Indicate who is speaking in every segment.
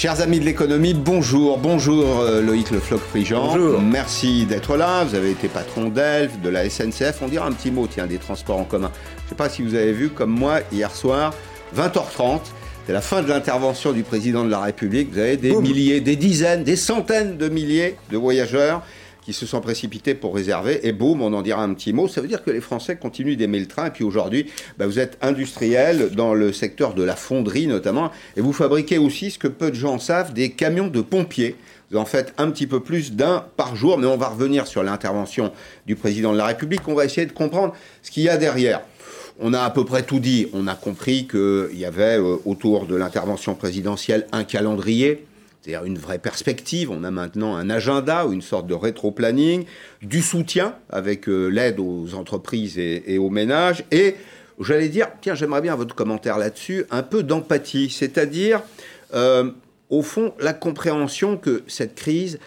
Speaker 1: Chers amis de l'économie, bonjour. Bonjour euh, Loïc Le Floch-Prigent.
Speaker 2: Bonjour.
Speaker 1: Merci d'être là. Vous avez été patron d'Elf, de la SNCF. On dira un petit mot, tiens, des transports en commun. Je ne sais pas si vous avez vu, comme moi, hier soir, 20h30, c'est la fin de l'intervention du président de la République. Vous avez des
Speaker 2: Boum.
Speaker 1: milliers, des dizaines, des centaines de milliers de voyageurs qui se sont précipités pour réserver. Et boum, on en dira un petit mot. Ça veut dire que les Français continuent d'aimer le train. Et puis aujourd'hui, bah, vous êtes industriel dans le secteur de la fonderie notamment. Et vous fabriquez aussi, ce que peu de gens savent, des camions de pompiers. Vous en faites un petit peu plus d'un par jour. Mais on va revenir sur l'intervention du président de la République. On va essayer de comprendre ce qu'il y a derrière. On a à peu près tout dit. On a compris qu'il y avait euh, autour de l'intervention présidentielle un calendrier, c'est-à-dire une vraie perspective. On a maintenant un agenda ou une sorte de rétro-planning, du soutien avec euh, l'aide aux entreprises et, aux ménages. Et j'allais dire, tiens, j'aimerais bien votre commentaire là-dessus, un peu d'empathie, c'est-à-dire, euh, au fond, la compréhension que cette crise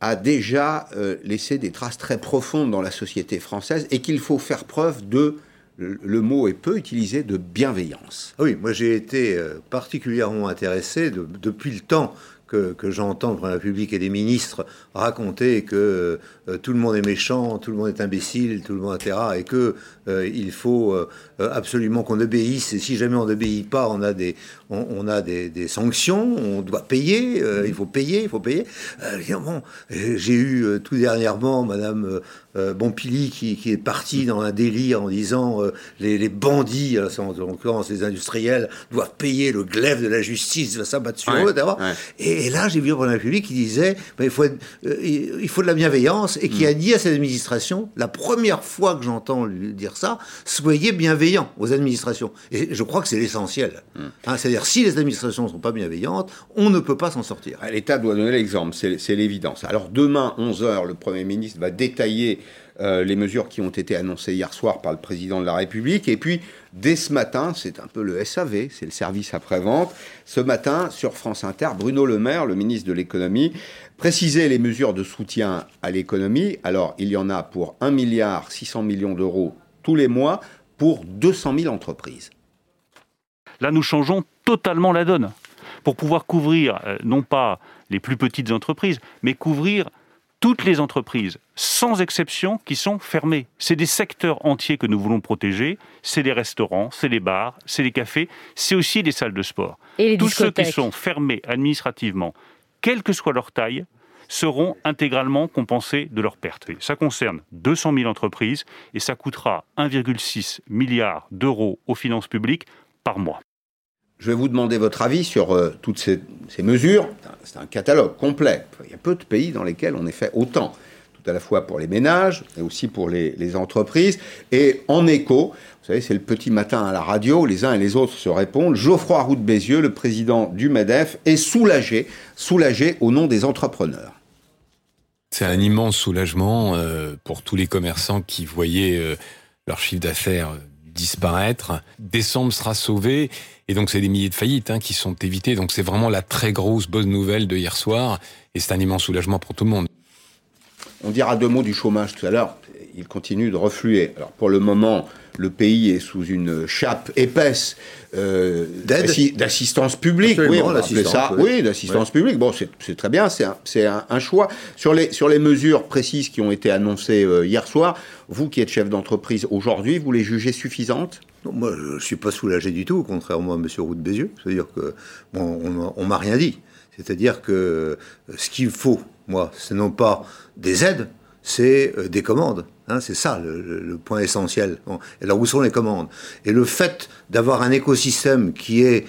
Speaker 1: a déjà euh, laissé des traces très profondes dans la société française et qu'il faut faire preuve de le mot est peu utilisé de bienveillance.
Speaker 2: Oui, moi j'ai été particulièrement intéressé de- depuis le temps que, que j'entends de la République et des ministres raconter que euh, tout le monde est méchant, tout le monde est imbécile, tout le monde, etc. Et que euh, il faut euh, absolument qu'on obéisse. Et si jamais on n'obéit pas, on a des, on, on a des, des sanctions, on doit payer, euh, il faut payer, il faut payer. Euh, bon, euh, j'ai eu euh, tout dernièrement Madame euh, euh, Bompili qui, qui est partie dans un délire en disant euh, les, les bandits, c'est en, en l'occurrence les industriels, doivent payer le glaive de la justice, va s'abattre sur
Speaker 1: Ouais,
Speaker 2: eux, etc.
Speaker 1: ouais.
Speaker 2: Et, et là, j'ai vu le président de la République qui disait ben, il, faut être- euh, il faut de la bienveillance et qui a dit à cette administration, la première fois que j'entends lui dire ça, soyez bienveillants aux administrations. Et je crois que c'est l'essentiel.
Speaker 1: Mm.
Speaker 2: Hein, C'est-à-dire, si les administrations ne sont pas bienveillantes, on ne peut pas s'en sortir.
Speaker 1: L'État doit donner l'exemple, c'est c'est l'évidence. Alors demain, 11h, le Premier ministre va détailler euh, les mesures qui ont été annoncées hier soir par le Président de la République. Et puis, dès ce matin, c'est un peu le SAV, c'est le service après-vente. Ce matin, sur France Inter, Bruno Le Maire, le ministre de l'économie, précisait les mesures de soutien à l'économie. Alors, il y en a pour 1 milliard 600 millions d'euros tous les mois pour 200 000 entreprises.
Speaker 3: Là, nous changeons totalement la donne pour pouvoir couvrir euh, non pas les plus petites entreprises, mais couvrir toutes les entreprises, sans exception, qui sont fermées. C'est des secteurs entiers que nous voulons protéger. C'est les restaurants, c'est les bars, c'est les cafés, c'est aussi les salles de sport.
Speaker 4: Et les
Speaker 3: Tous ceux qui sont fermés administrativement, quelle que soit leur taille, seront intégralement compensés de leurs pertes. Et Ça concerne 200 000 entreprises et ça coûtera 1,6 milliard d'euros aux finances publiques par mois.
Speaker 1: Je vais vous demander votre avis sur euh, toutes ces, mesures. C'est un catalogue complet. Il y a peu de pays dans lesquels on ait fait autant, tout à la fois pour les ménages, mais aussi pour les, les entreprises. Et en écho, vous savez, c'est le petit matin à la radio, les uns et les autres se répondent. Geoffroy Roux de Bézieux, le président du MEDEF, est soulagé, soulagé au nom des entrepreneurs.
Speaker 5: C'est un immense soulagement euh, pour tous les commerçants qui voyaient euh, leur chiffre d'affaires disparaître. Décembre sera sauvé et donc c'est des milliers de faillites hein, qui sont évitées. Donc c'est vraiment la très grosse bonne nouvelle de hier soir et c'est un immense soulagement pour tout le monde.
Speaker 1: On dira deux mots du chômage tout à l'heure. Il continue de refluer. Alors pour le moment, le pays est sous une chape épaisse euh, d'assistance publique.
Speaker 2: Absolument,
Speaker 1: oui, ça.
Speaker 2: l'assistance, oui.
Speaker 1: Oui, d'assistance publique. Bon, c'est très bien. C'est un, c'est un- un choix sur les sur les mesures précises qui ont été annoncées euh, hier soir. Vous qui êtes chef d'entreprise aujourd'hui, vous les jugez suffisantes?
Speaker 2: Moi, je ne suis pas soulagé du tout, contrairement à M. Roux de Bézieux. C'est-à-dire que, bon, on, m'a- on m'a rien dit. C'est-à-dire que euh, ce qu'il faut, moi, ce non pas des aides, c'est euh, des commandes. Hein, c'est ça le, point essentiel. Bon. Alors, où sont les commandes? Et le fait d'avoir un écosystème qui est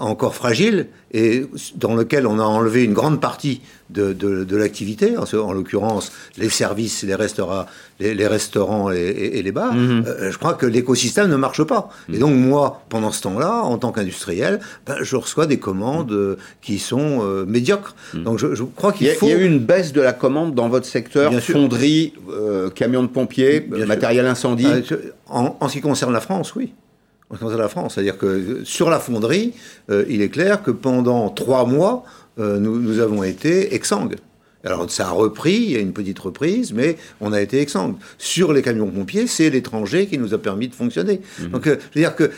Speaker 2: encore fragile et dans lequel on a enlevé une grande partie de, de- de l'activité, en, en l'occurrence les services, les restaurants, les, les restaurants et, et- et les bars, euh, je crois que l'écosystème ne marche pas. Et donc moi, pendant ce temps-là, en tant qu'industriel, ben, je reçois des commandes euh, qui sont euh, médiocres. Donc je, je crois
Speaker 1: il
Speaker 2: qu'il faut...
Speaker 1: il y a eu une baisse de la commande dans votre secteur,
Speaker 2: Bien
Speaker 1: fonderie, euh, camion de pompiers,
Speaker 2: Bien sûr.
Speaker 1: matériel incendie.
Speaker 2: Euh, en ce qui concerne la France, oui. Concerne la France, c'est-à-dire que sur la fonderie, euh, il est clair que pendant trois mois, euh, nous, nous avons été exsangues. Alors ça a repris, il y a une petite reprise, mais on a été exsangue. Sur les camions pompiers, c'est l'étranger qui nous a permis de fonctionner. Mhm. Donc, euh, je veux dire que euh,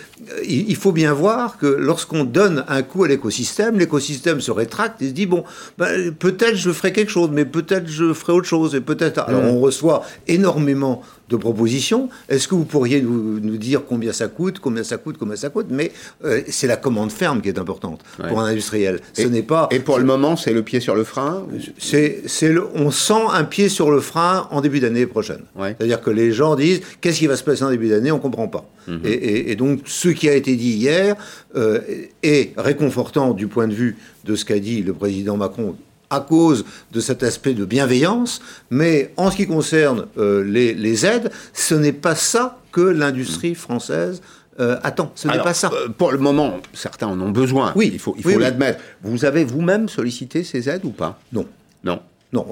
Speaker 2: il faut bien voir que lorsqu'on donne un coup à l'écosystème, l'écosystème se rétracte et se dit bon, ben, peut-être je ferai quelque chose, mais peut-être je ferai autre chose, et peut-être. Alors mhm. on reçoit énormément de propositions. Est-ce que vous pourriez nous, dire combien ça coûte, combien ça coûte, combien ça coûte? Mais euh, c'est la commande ferme qui est importante pour un industriel. Ce n'est pas.
Speaker 1: Et pour le moment, c'est le pied sur le frein.
Speaker 2: C'est, c'est on sent un pied sur le frein en début d'année prochaine. C'est-à-dire que les gens disent qu'est-ce qui va se passer en début d'année, on comprend pas. Mhm. et, donc ce qui a été dit hier euh, est réconfortant du point de vue de ce qu'a dit le président Macron à cause de cet aspect de bienveillance, mais en ce qui concerne euh, les, aides, ce n'est pas ça que l'industrie française euh, attend. Ce n'est pas ça. Euh,
Speaker 1: pour le moment, certains en ont besoin. Oui, il faut, il faut l'admettre. Vous avez vous-même sollicité ces aides ou pas?
Speaker 2: Non.
Speaker 1: Non.
Speaker 2: Non,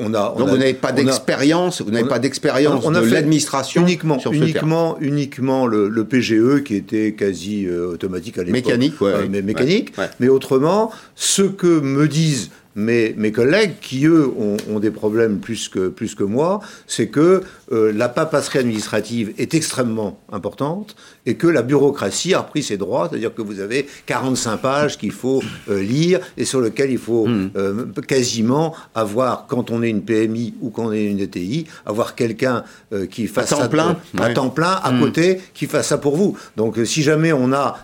Speaker 2: on a.
Speaker 1: Donc vous n'avez pas d'expérience, vous n'avez pas d'expérience de l'administration
Speaker 2: uniquement, sur uniquement, uniquement le, PGE qui était quasi automatique à l'époque.
Speaker 1: Mécanique, ouais,
Speaker 2: mécanique. Mais autrement, ce que me disent mes, mes collègues, qui eux ont, des problèmes plus que, plus que moi, c'est que euh, la papasserie administrative est extrêmement importante et que la bureaucratie a repris ses droits, c'est-à-dire que vous avez 45 pages qu'il faut euh, lire et sur lesquelles il faut hmm. euh, quasiment avoir, quand on est une PMI ou quand on est une ETI, avoir quelqu'un qui fasse
Speaker 1: à temps
Speaker 2: ça
Speaker 1: plein,
Speaker 2: à temps plein à hmm. côté, qui fasse ça pour vous. Donc si jamais on a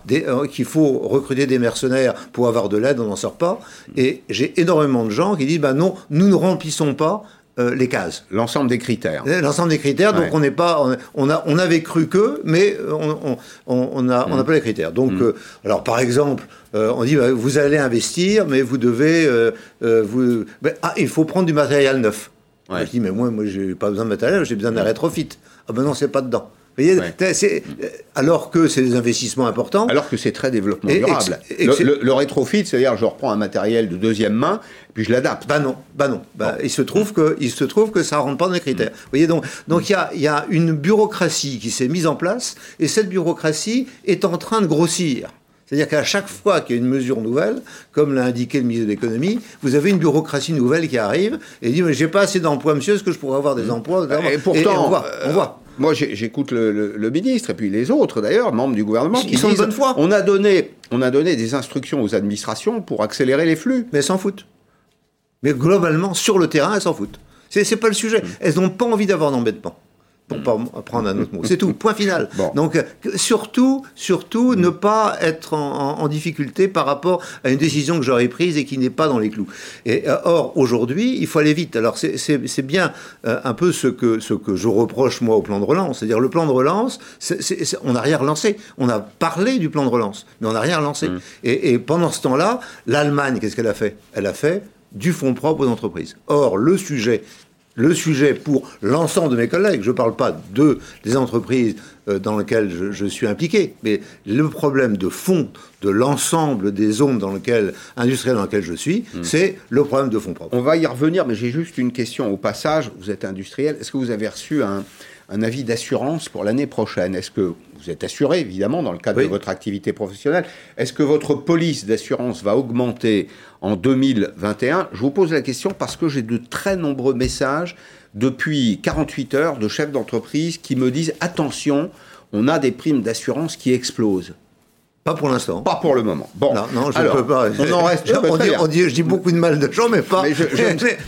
Speaker 2: qu'il faut recruter des mercenaires pour avoir de l'aide, on n'en sort pas. Et j'ai énormément de gens qui disent bah non, nous ne remplissons pas euh, les cases.
Speaker 1: L'ensemble des critères.
Speaker 2: Euh, l'ensemble des critères, donc on n'est pas, on, a, on avait cru que, mais on, on, a, on n'a mm. pas les critères. Donc, mm. euh, alors par exemple, on dit bah, vous allez investir, mais vous devez, vous, bah, ah, il faut prendre du matériel neuf. Je dis mais moi, moi j'ai pas besoin de matériel, j'ai besoin d'un rétrofit. Ah ben non, c'est pas dedans. Voyez, alors que c'est des investissements importants.
Speaker 1: Alors que c'est très développement durable. le, rétrofit, c'est-à-dire je reprends un matériel de deuxième main, puis je l'adapte.
Speaker 2: Bah non, bah non. Bah, il se trouve que il se trouve que ça rentre pas dans les critères. Vous voyez donc donc il y a y a une bureaucratie qui s'est mise en place et cette bureaucratie est en train de grossir. C'est-à-dire qu'à chaque fois qu'il y a une mesure nouvelle, comme l'a indiqué le ministre de l'économie, vous avez une bureaucratie nouvelle qui arrive et dit mais j'ai pas assez d'emplois, monsieur, est-ce que je pourrais avoir des emplois
Speaker 1: Et pourtant, on voit. On voit. Moi, j'écoute le, ministre et puis les autres, d'ailleurs, membres du gouvernement, qui, sont de bonne foi. On a, donné, on a donné des instructions aux administrations pour accélérer les flux.
Speaker 2: Mais elles s'en foutent. Mais globalement, sur le terrain, elles s'en foutent. C'est pas le sujet. Mm. Elles n'ont pas envie d'avoir d'embêtement pour pas prendre un autre mot. C'est tout, point final. Donc surtout, surtout ne pas être en, difficulté par rapport à une décision que j'aurais prise et qui n'est pas dans les clous. Et euh, or aujourd'hui, il faut aller vite. Alors c'est bien euh, un peu ce que ce que je reproche moi au plan de relance, c'est-à-dire le plan de relance, on n'a rien relancé. On a parlé du plan de relance, mais on n'a rien relancé. Mmh. Et, et pendant ce temps-là, l'Allemagne, qu'est-ce qu'elle a fait? Elle a fait du fonds propre aux entreprises. Or, le sujet le sujet pour l'ensemble de mes collègues, je ne parle pas de, des entreprises euh, dans lesquelles je, suis impliqué, mais le problème de fond de l'ensemble des zones dans lesquelles, industrielles dans lesquelles je suis, hmm. c'est le problème de fonds propres.
Speaker 1: On va y revenir, mais j'ai juste une question au passage. Vous êtes industriel, est-ce que vous avez reçu un, un avis d'assurance pour l'année prochaine. Est-ce que vous êtes assuré, évidemment, dans le cadre de votre activité professionnelle Est-ce que votre police d'assurance va augmenter en 2021 Je vous pose la question parce que j'ai de très nombreux messages depuis 48 heures de chefs d'entreprise qui me disent attention, on a des primes d'assurance qui explosent.
Speaker 2: Pas pour l'instant.
Speaker 1: Pas pour le moment.
Speaker 2: Bon, non, non je ne peux pas.
Speaker 1: On en reste.
Speaker 2: on, dit, je dis beaucoup de mal de gens, mais pas,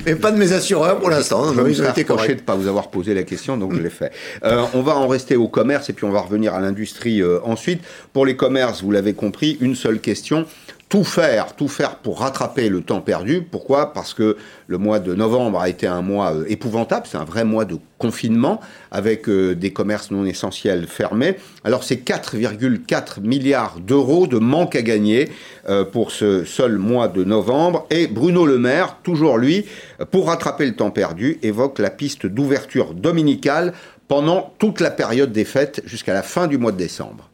Speaker 2: mais, pas de mes assureurs pour l'instant.
Speaker 1: Je me suis de ne pas vous avoir posé la question, donc je l'ai fait. Euh, on va en rester au commerce et puis on va revenir à l'industrie euh, ensuite. Pour les commerces, vous l'avez compris, une seule question tout faire, tout faire pour rattraper le temps perdu. Pourquoi? Parce que le mois de novembre a été un mois euh, épouvantable, c'est un vrai mois de confinement avec euh, des commerces non essentiels fermés. Alors c'est 4,4 milliards d'euros de manque à gagner euh, pour ce seul mois de novembre. Et Bruno Le Maire, toujours lui, pour rattraper le temps perdu, évoque la piste d'ouverture dominicale pendant toute la période des fêtes jusqu'à la fin du mois de décembre.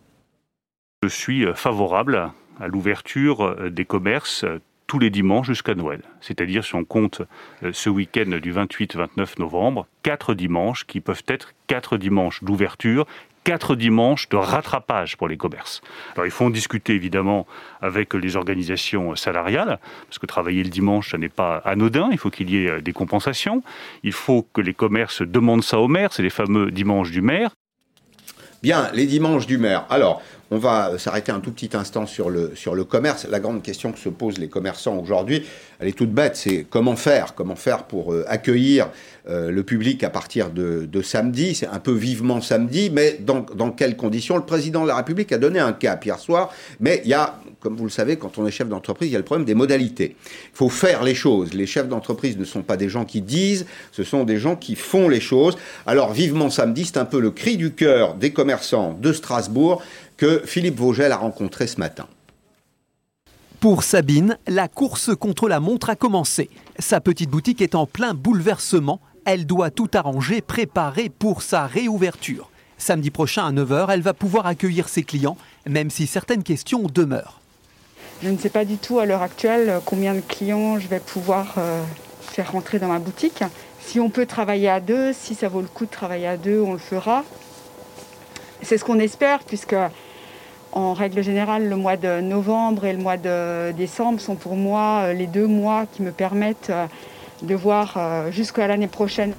Speaker 3: Je suis favorable à l'ouverture euh, des commerces euh, tous les dimanches jusqu'à Noël. C'est-à-dire, si on compte euh, ce week-end du 28-29 novembre, quatre dimanches qui peuvent être quatre dimanches d'ouverture, quatre dimanches de rattrapage pour les commerces. Alors il faut en discuter évidemment avec les organisations salariales, parce que travailler le dimanche, ça n'est pas anodin, il faut qu'il y ait des compensations, il faut que les commerces demandent ça au maire, c'est les fameux dimanches du maire.
Speaker 1: Bien, les dimanches du maire. Alors, on va s'arrêter un tout petit instant sur le, sur le commerce. La grande question que se posent les commerçants aujourd'hui, elle est toute bête, c'est comment faire Comment faire pour euh, accueillir euh, le public à partir de, samedi C'est un peu vivement samedi, mais dans, dans, quelles conditions? Le président de la République a donné un cap hier soir, mais il y a, comme vous le savez, quand on est chef d'entreprise, il y a le problème des modalités. Il faut faire les choses. Les chefs d'entreprise ne sont pas des gens qui disent, ce sont des gens qui font les choses. Alors, vivement samedi, c'est un peu le cri du cœur des commerçants de Strasbourg que Philippe Vogel a rencontré ce matin.
Speaker 4: Pour Sabine, la course contre la montre a commencé. Sa petite boutique est en plein bouleversement. Elle doit tout arranger, préparer pour sa réouverture. Samedi prochain à 9h, elle va pouvoir accueillir ses clients, même si certaines questions demeurent.
Speaker 6: Je ne sais pas du tout à l'heure actuelle combien de clients je vais pouvoir euh, faire rentrer dans ma boutique. Si on peut travailler à deux, si ça vaut le coup de travailler à deux, on le fera. C'est ce qu'on espère, puisque en règle générale, le mois de novembre et le mois de décembre sont pour moi euh, les deux mois qui me permettent euh, de voir euh, jusqu'à l'année prochaine.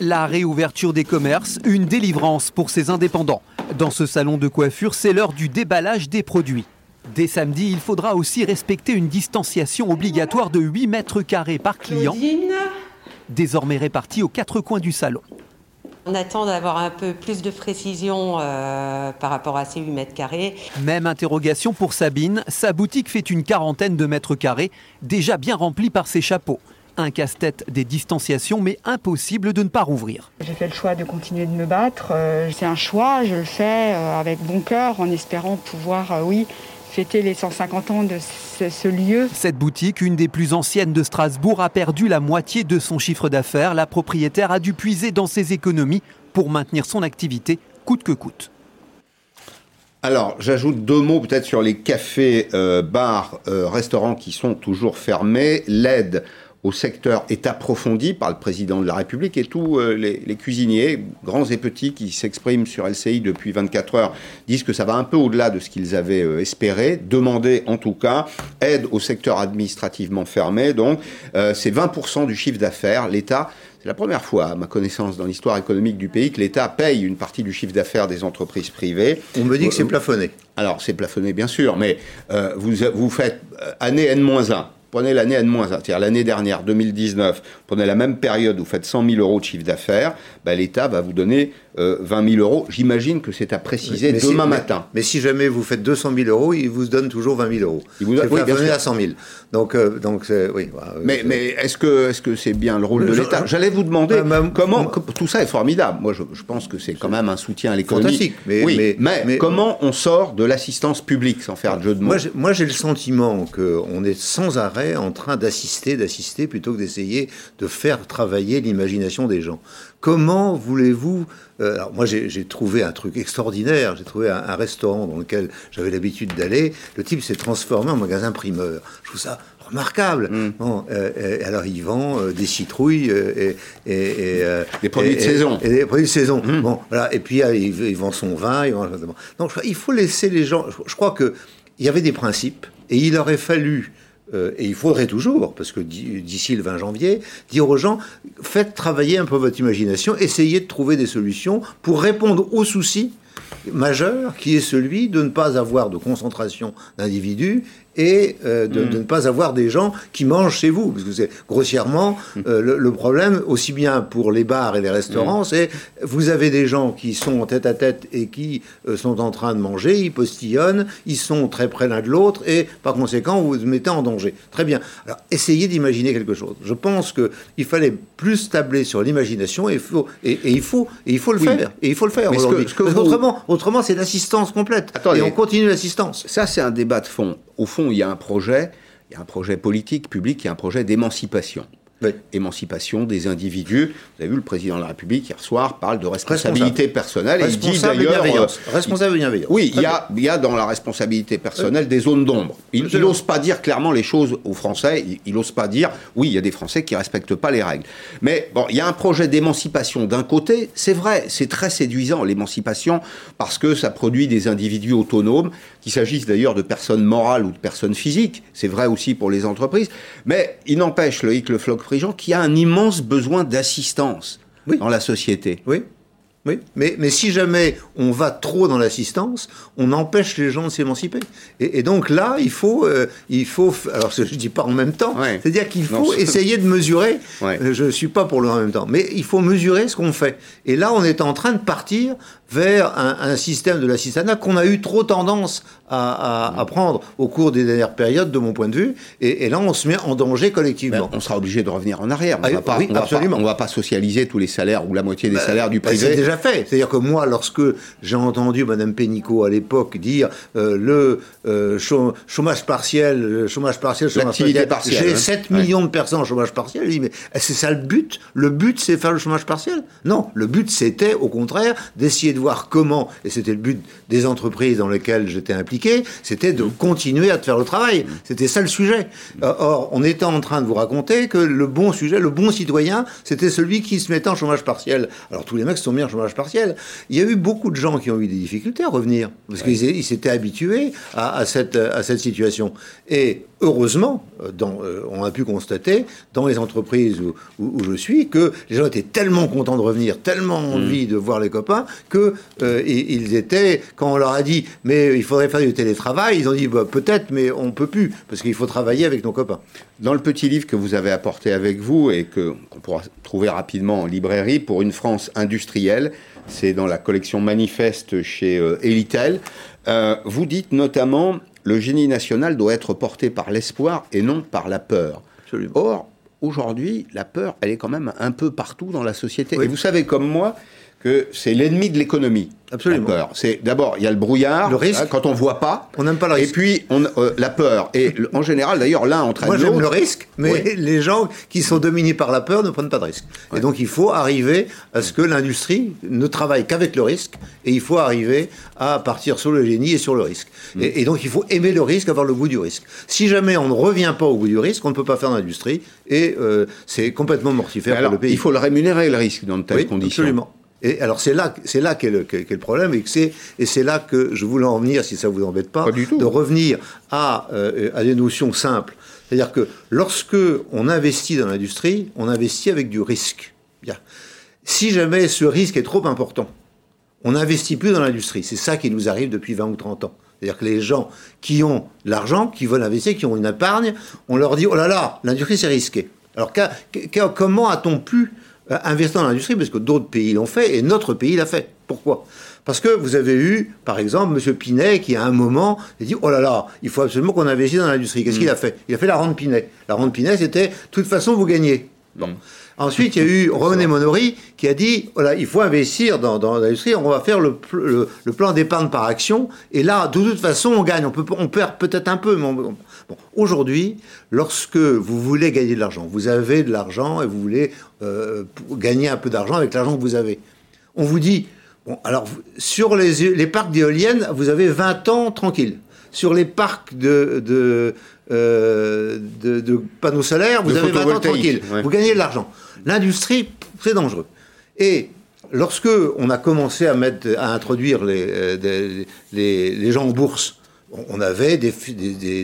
Speaker 4: La réouverture des commerces, une délivrance pour ces indépendants. Dans ce salon de coiffure, c'est l'heure du déballage des produits. Dès samedi, il faudra aussi respecter une distanciation obligatoire de 8 mètres carrés par client, désormais répartie aux quatre coins du salon.
Speaker 7: On attend d'avoir un peu plus de précision euh, par rapport à ces 8 mètres carrés.
Speaker 4: Même interrogation pour Sabine. Sa boutique fait une quarantaine de mètres carrés, déjà bien remplie par ses chapeaux. Un casse-tête des distanciations, mais impossible de ne pas rouvrir.
Speaker 6: J'ai fait le choix de continuer de me battre. Euh, c'est un choix, je le fais euh, avec bon cœur, en espérant pouvoir, oui, fêter les 150 ans de ce, lieu.
Speaker 4: Cette boutique, une des plus anciennes de Strasbourg, a perdu la moitié de son chiffre d'affaires. La propriétaire a dû puiser dans ses économies pour maintenir son activité coûte que coûte.
Speaker 1: Alors, j'ajoute deux mots peut-être sur les cafés, euh, bars, euh, restaurants qui sont toujours fermés. L'aide au secteur est approfondi par le président de la République et tous euh, les, cuisiniers, grands et petits, qui s'expriment sur LCI depuis 24 heures, disent que ça va un peu au-delà de ce qu'ils avaient euh, espéré, demander en tout cas aide au secteur administrativement fermé. Donc, euh, c'est 20% du chiffre d'affaires. L'État c'est la première fois, à ma connaissance, dans l'histoire économique du pays, que l'État paye une partie du chiffre d'affaires des entreprises privées.
Speaker 2: On me dit que c'est plafonné.
Speaker 1: Alors, c'est plafonné, bien sûr, mais vous, vous faites année N-1 prenez l'année N-1, c'est-à-dire l'année dernière, 2019, prenez la même période, vous faites 100 000 euros de chiffre d'affaires, bah, l'État va vous donner 20 euh, 000 euros. J'imagine que c'est à préciser demain matin.
Speaker 2: Mais, si jamais vous faites 200 000 euros, il vous donne toujours 20 000 euros. Il vous a, oui, à 100 000. Donc, euh, donc oui.
Speaker 1: mais, mais est-ce que est-ce que c'est bien le rôle de l'État? J'allais vous demander comment tout ça est formidable. Moi, je, pense que c'est quand même un soutien à l'économie.
Speaker 2: Fantastique.
Speaker 1: Mais, oui, mais, comment on sort de l'assistance publique sans faire de jeu de mots?
Speaker 2: Moi, j'ai le sentiment qu'on est sans arrêt en train d'assister, d'assister plutôt que d'essayer de faire travailler l'imagination des gens. Comment voulez-vous euh, alors moi j'ai trouvé un truc extraordinaire. J'ai trouvé un, restaurant dans lequel j'avais l'habitude d'aller. Le type s'est transformé en magasin primeur. Je trouve ça remarquable. Mm. Bon, euh, alors il vend euh, des citrouilles et,
Speaker 1: des produits de saison.
Speaker 2: Et, des produits de saison. Mm. Bon, voilà. Et puis il, vend son vin. Il Donc il faut laisser les gens. Je, crois que il y avait des principes et il aurait fallu euh, et il faudrait toujours, parce que d'ici le 20 janvier, dire aux gens, faites travailler un peu votre imagination, essayez de trouver des solutions pour répondre aux soucis majeurs, qui est celui de ne pas avoir de concentration d'individus et euh, de, ne pas avoir des gens qui mangent chez vous. Parce que c'est grossièrement euh, le, problème, aussi bien pour les bars et les restaurants, c'est vous avez des gens qui sont tête à tête et qui euh, sont en train de manger, ils postillonnent, ils sont très près l'un de l'autre et par conséquent vous vous mettez en danger. Très bien. Alors essayez d'imaginer quelque chose. Je pense qu'il fallait plus tabler sur l'imagination et, faut, et, il faut, et il faut le faire. Et il faut le faire aujourd'hui. Autrement, autrement c'est l'assistance complète. et on continue l'assistance.
Speaker 1: Ça, c'est un débat de fond. Au fond, il y a un projet, il y a un projet politique, public, il y a un projet d'émancipation. Émancipation des individus. Vous avez vu le président de la République hier soir parle de responsabilité personnelle. Et il dit d'ailleurs.
Speaker 2: Euh, responsable bienveillance.
Speaker 1: Oui, il y, a, il y, a, dans la responsabilité personnelle des zones d'ombre. Il n'ose pas dire clairement les choses aux Français. Il n'ose pas dire oui, il y a des Français qui ne respectent pas les règles. Mais bon, il y a un projet d'émancipation d'un côté. C'est vrai, c'est très séduisant l'émancipation parce que ça produit des individus autonomes, qu'il s'agisse d'ailleurs de personnes morales ou de personnes physiques. C'est vrai aussi pour les entreprises. Mais il n'empêche, Loïc Le Floch Prigent, qu'il y a un immense besoin d'assistance dans la société.
Speaker 2: Oui. Oui, mais, mais si jamais on va trop dans l'assistance, on empêche les gens de s'émanciper. Et, donc là, il faut, euh, il faut, alors je ne dis pas en même temps, c'est-à-dire qu'il faut essayer de mesurer, euh, je ne suis pas pour le en même temps, mais il faut mesurer ce qu'on fait. Et là, on est en train de partir vers un, système de l'assistanat qu'on a eu trop tendance à, prendre au cours des dernières périodes, de mon point de vue. Et, là, on se met en danger collectivement.
Speaker 1: Ben, on sera obligé de revenir en arrière. On ne va, pas, on va pas socialiser tous les salaires ou la moitié des ben, salaires du ben, privé.
Speaker 2: c'est déjà fait. C'est-à-dire que moi, lorsque j'ai entendu Mme Pénicaud à l'époque dire euh, le euh, chômage partiel, chômage partiel, chômage partiel, j'ai 7 hein. millions de personnes en chômage partiel, je dis, mais c'est ça le but? Le but, c'est faire le chômage partiel? Non, le but, c'était au contraire d'essayer de voir comment, et c'était le but des entreprises dans lesquelles j'étais impliqué, c'était de continuer à faire le travail. C'était ça le sujet. Euh, or, on était en train de vous raconter que le bon sujet, le bon citoyen, c'était celui qui se mettait en chômage partiel. Alors tous les mecs se sont mis en chômage partiel. Il y a eu beaucoup de gens qui ont eu des difficultés à revenir, parce qu'ils s'étaient habitués à, cette, à cette situation. Et heureusement, euh, dans, euh, on a pu constater dans les entreprises où, je suis que les gens étaient tellement contents de revenir, tellement mmh. envie de voir les copains, que euh, ils étaient, quand on leur a dit, mais il faudrait faire du télétravail, ils ont dit, bah, peut-être, mais on peut plus, parce qu'il faut travailler avec nos copains.
Speaker 1: Dans le petit livre que vous avez apporté avec vous et que qu'on pourra trouver rapidement en librairie pour une France industrielle, c'est dans la collection Manifeste chez Elitel. vous dites notamment le génie national doit être porté par l'espoir et non par la peur. Or, aujourd'hui, la peur, elle est quand même un peu partout dans la société. Et vous savez comme moi que c'est l'ennemi de l'économie.
Speaker 2: Absolument.
Speaker 1: La peur. C'est d'abord il y a le brouillard,
Speaker 2: le risque. Hein,
Speaker 1: quand on voit pas.
Speaker 2: On n'aime pas le risque.
Speaker 1: Et puis on, euh, la peur. Et en général, d'ailleurs, l'un entraîne
Speaker 2: l'autre. Moi j'aime le risque, mais les gens qui sont dominés par la peur ne prennent pas de risque. Et donc il faut arriver à ce que l'industrie ne travaille qu'avec le risque, et il faut arriver à partir sur le génie et sur le risque. Mm. Et, donc il faut aimer le risque, avoir le goût du risque. Si jamais on ne revient pas au goût du risque, on ne peut pas faire d'industrie, et euh, c'est complètement mortifère pour le pays.
Speaker 1: Il faut le rémunérer le risque dans de telles conditions.
Speaker 2: Absolument. Et alors c'est là, c'est là qu'est le, le, problème, et c'est et c'est là que je voulais en venir, si ça vous embête pas, de revenir à, euh, à des notions simples. C'est-à-dire que lorsque on investit dans l'industrie, on investit avec du risque. Bien. Si jamais ce risque est trop important, on n'investit plus dans l'industrie. C'est ça qui nous arrive depuis 20 ou 30 ans. C'est-à-dire que les gens qui ont l'argent, qui veulent investir, qui ont une épargne, on leur dit oh là là, l'industrie c'est risqué. Alors comment a-t-on pu euh, investir dans l'industrie, parce que d'autres pays l'ont fait, et notre pays l'a fait. Pourquoi? Parce que vous avez eu, par exemple, M. Pinet, qui à un moment a dit, oh là là, il faut absolument qu'on investisse dans l'industrie. Qu'est-ce qu'il a mm. fait? Il a fait la rente Pinet. La rente Pinet, c'était, de toute façon, vous gagnez. Bon. Mm. Ensuite, il y a eu René Monori qui a dit voilà, il faut investir dans, l'industrie, on va faire le, plan d'épargne par action, et là, de toute façon, on gagne. On, peut, on perd peut-être un peu, mais on, Aujourd'hui, lorsque vous voulez gagner de l'argent, vous avez de l'argent et vous voulez euh, gagner un peu d'argent avec l'argent que vous avez. On vous dit, bon, alors sur les, parcs d'éoliennes, vous avez 20 ans tranquille. Sur les parcs de, de, euh, panneaux solaires, vous avez 20 ans tranquille. Vous gagnez de l'argent. L'industrie, c'est dangereux. Et lorsque on a commencé à, mettre, à introduire les, euh, les gens en bourse, on avait des,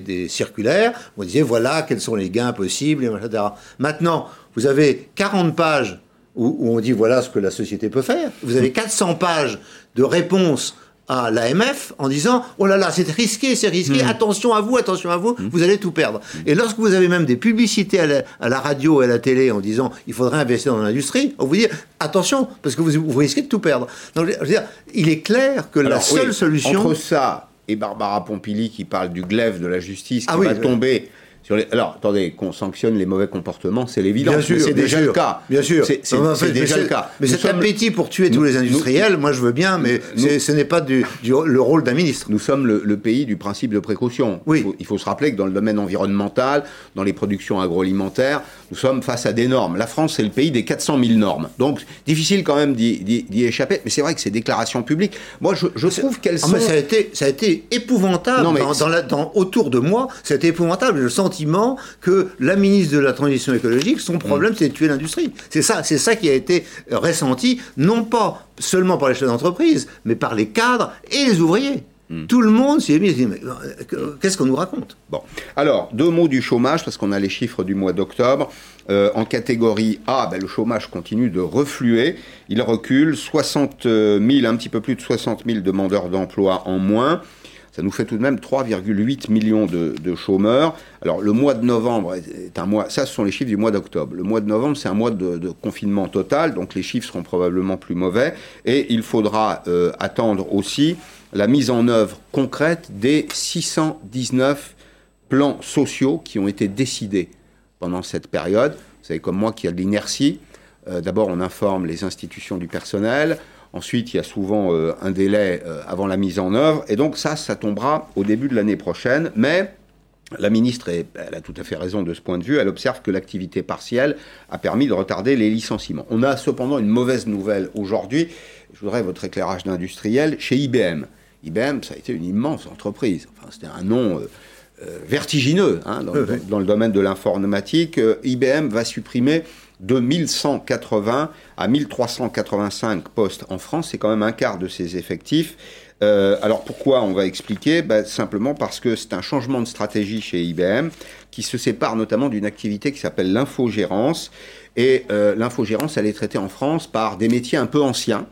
Speaker 2: des, circulaires, on disait voilà quels sont les gains possibles, etc. Maintenant, vous avez 40 pages où, on dit voilà ce que la société peut faire. Vous avez 400 pages de réponses à l'AMF en disant oh là là c'est risqué c'est risqué hmm. attention à vous attention à vous hmm. vous allez tout perdre et lorsque vous avez même des publicités à la, radio et à la télé en disant il faudrait investir dans l'industrie on vous dit attention parce que vous, risquez de tout perdre donc je veux dire il est clair que la seule solution
Speaker 1: entre ça et Barbara Pompili qui parle du glaive de la justice qui ah va tomber. Sur les... Alors, attendez, qu'on sanctionne les mauvais comportements, c'est l'évidence. C'est déjà le cas.
Speaker 2: Bien sûr. C'est déjà le cas. Mais cet appétit pour tuer tous les industriels, moi je veux bien, mais ce n'est pas du, le rôle d'un ministre.
Speaker 1: Nous sommes le, pays du principe de précaution.
Speaker 2: Oui.
Speaker 1: Il faut, il faut, se rappeler que dans le domaine environnemental, dans les productions agroalimentaires, nous sommes face à des normes. La France, c'est le pays des 400 000 normes. Donc, difficile quand même d'y échapper. Mais c'est vrai que ces déclarations publiques, moi, je, trouve qu'elles ah, sont...
Speaker 2: ça, a été, ça a été épouvantable. dans, autour de moi, ça a été épouvantable. Le sentiment que la ministre de la Transition écologique, son problème, mm. c'est de tuer l'industrie. C'est ça, c'est ça qui a été ressenti, non pas seulement par les chefs d'entreprise, mais par les cadres et les ouvriers. Hmm. Tout le monde s'est mis euh, qu'est-ce qu'on nous raconte?
Speaker 1: Bon, alors deux mots du chômage parce qu'on a les chiffres du mois d'octobre. Euh, en catégorie A, ben, le chômage continue de refluer. Il recule 60 000, un petit peu plus de 60 000 demandeurs d'emploi en moins. Ça nous fait tout de même 3,8 millions de, chômeurs. Alors le mois de novembre est un mois, ça ce sont les chiffres du mois d'octobre. Le mois de novembre c'est un mois de, confinement total, donc les chiffres seront probablement plus mauvais. Et il faudra euh, attendre aussi la mise en œuvre concrète des 619 plans sociaux qui ont été décidés pendant cette période. Vous savez comme moi qu'il y a de l'inertie. Euh, d'abord on informe les institutions du personnel. Ensuite, il y a souvent euh, un délai euh, avant la mise en œuvre. Et donc ça, ça tombera au début de l'année prochaine. Mais la ministre, elle a tout à fait raison de ce point de vue, elle observe que l'activité partielle a permis de retarder les licenciements. On a cependant une mauvaise nouvelle aujourd'hui. Je voudrais votre éclairage d'industriel chez IBM. IBM, ça a été une immense entreprise. Enfin, c'était un nom euh, vertigineux hein, dans, dans, le domaine de l'informatique. IBM va supprimer de 1180 à 1385 postes en France. C'est quand même un quart de ses effectifs. Euh, alors pourquoi On va expliquer? Ben, simplement parce que c'est un changement de stratégie chez IBM qui se sépare notamment d'une activité qui s'appelle l'infogérance. Et euh, l'infogérance, elle est traitée en France par des métiers un peu anciens,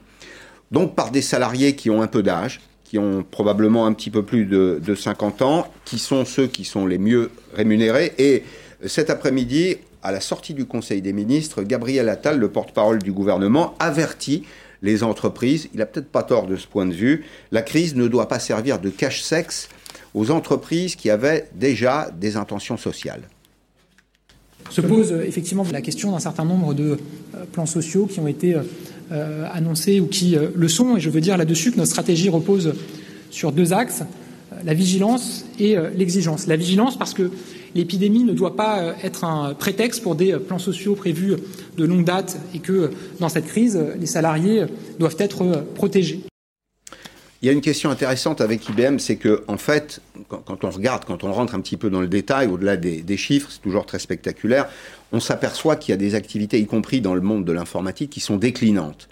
Speaker 1: donc par des salariés qui ont un peu d'âge, ont probablement un petit peu plus de, de 50 ans, qui sont ceux qui sont les mieux rémunérés. Et cet après-midi, à la sortie du Conseil des ministres, Gabriel Attal, le porte-parole du gouvernement, avertit les entreprises, il n'a peut-être pas tort de ce point de vue, la crise ne doit pas servir de cache-sexe aux entreprises qui avaient déjà des intentions sociales.
Speaker 8: Se pose euh, effectivement la question d'un certain nombre de euh, plans sociaux qui ont été euh, annoncés ou qui le sont, et je veux dire là-dessus que notre stratégie repose sur deux axes, la vigilance et l'exigence. La vigilance parce que l'épidémie ne doit pas euh, être un prétexte pour des euh, plans sociaux prévus de longue date et que euh, dans cette crise, les salariés doivent être protégés.
Speaker 1: Il y a une question intéressante avec IBM, c'est que en fait, quand, on regarde, quand on rentre un petit peu dans le détail, au-delà des, chiffres, c'est toujours très spectaculaire, on s'aperçoit qu'il y a des activités, y compris dans le monde de l'informatique, qui sont déclinantes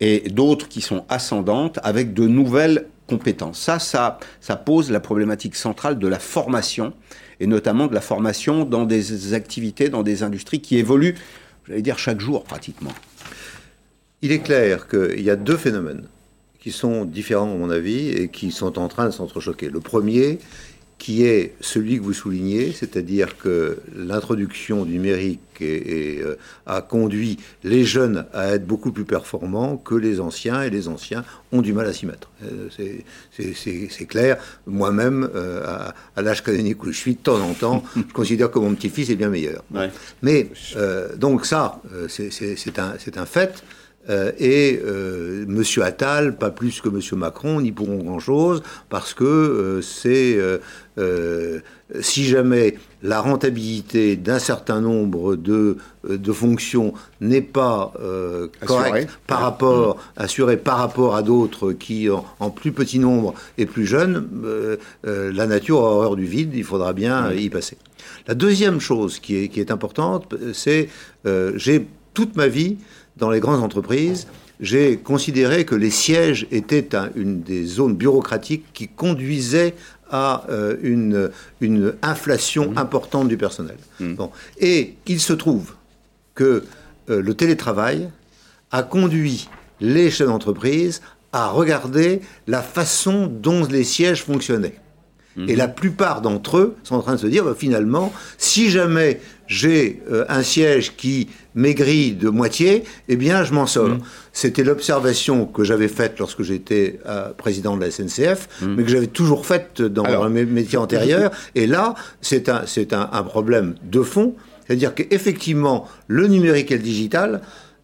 Speaker 1: et d'autres qui sont ascendantes avec de nouvelles compétences. Ça, ça, ça pose la problématique centrale de la formation et notamment de la formation dans des activités, dans des industries qui évoluent, j'allais dire, chaque jour pratiquement.
Speaker 2: Il est clair qu'il y a deux phénomènes qui sont différents, à mon avis, et qui sont en train de s'entrechoquer. Le premier, qui est celui que vous soulignez, c'est-à-dire que l'introduction du numérique euh, a conduit les jeunes à être beaucoup plus performants que les anciens, et les anciens ont du mal à s'y mettre. Euh, c'est clair. Moi-même, euh, à, l'âge canonique où je suis, de temps en temps, je considère que mon petit-fils est bien meilleur. Mais donc ça, c'est un, un fait. Euh, et euh, Monsieur Attal, pas plus que Monsieur Macron, n'y pourront grand-chose parce que euh, c'est si jamais la rentabilité d'un certain nombre de, de fonctions n'est pas correcte par rapport assurée par rapport à d'autres qui en, plus petit nombre et plus jeunes, la nature a horreur du vide, il faudra bien y passer. La deuxième chose qui est, qui est importante, c'est j'ai toute ma vie dans les grandes entreprises, j'ai considéré que les sièges étaient une des zones bureaucratiques qui conduisaient à euh, une, une, inflation mmh. importante du personnel. Mmh. Bon. Et il se trouve que euh, le télétravail a conduit les chefs d'entreprise à regarder la façon dont les sièges fonctionnaient. Et la plupart d'entre eux sont en train de se dire, bah, finalement, si jamais j'ai euh, un siège qui maigrit de moitié, eh bien, je m'en sors. Mm. C'était l'observation que j'avais faite lorsque j'étais euh, président de la SNCF, mm. mais que j'avais toujours faite dans mes métiers antérieurs. Et là, c'est un, un, un, problème de fond. C'est-à-dire qu'effectivement, le numérique et le digital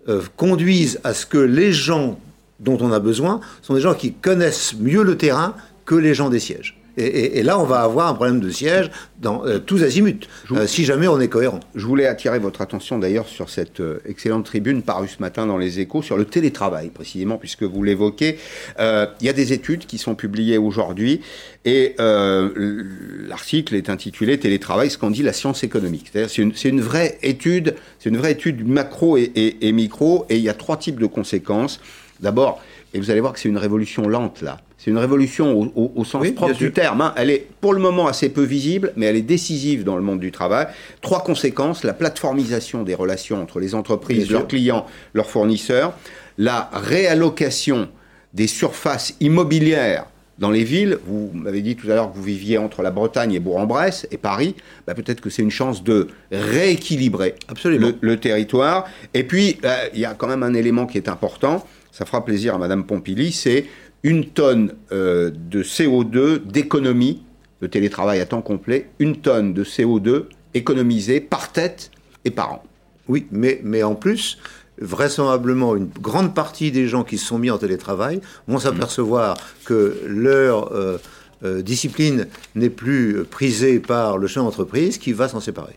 Speaker 2: euh, conduisent à ce que les gens dont on a besoin sont des gens qui connaissent mieux le terrain que les gens des sièges. Et, là, on va avoir un problème de siège dans euh, tous azimuts, euh, si jamais on est cohérent.
Speaker 1: Je voulais attirer votre attention d'ailleurs sur cette euh, excellente tribune parue ce matin dans les échos sur le télétravail, précisément, puisque vous l'évoquez. Il y a des études qui sont publiées aujourd'hui et l'article est intitulé Télétravail, ce qu'en dit la science économique. C'est une, une, vraie étude, c'est une vraie étude macro et, et micro, et il y a trois types de conséquences. D'abord, et vous allez voir que c'est une révolution lente là. C'est une révolution au, sens propre du terme. Hein. Elle est pour le moment assez peu visible, mais elle est décisive dans le monde du travail. Trois conséquences la plateformisation des relations entre les entreprises, leurs clients, leurs fournisseurs, la réallocation des surfaces immobilières dans les villes. Vous m'avez dit tout à l'heure que vous viviez entre la Bretagne et Bourg-en-Bresse et Paris. Bah, peut-être que c'est une chance de rééquilibrer le, le, territoire. Et puis, euh, il y a quand même un élément qui est important ça fera plaisir à Madame Pompili, c'est une tonne euh, de CO2 d'économie de télétravail à temps complet, une tonne de CO2 économisée par tête et par an.
Speaker 2: Oui, mais, mais en plus, vraisemblablement, une grande partie des gens qui se sont mis en télétravail vont s'apercevoir que leur euh, euh, discipline n'est plus prisée par le chef d'entreprise qui va s'en séparer.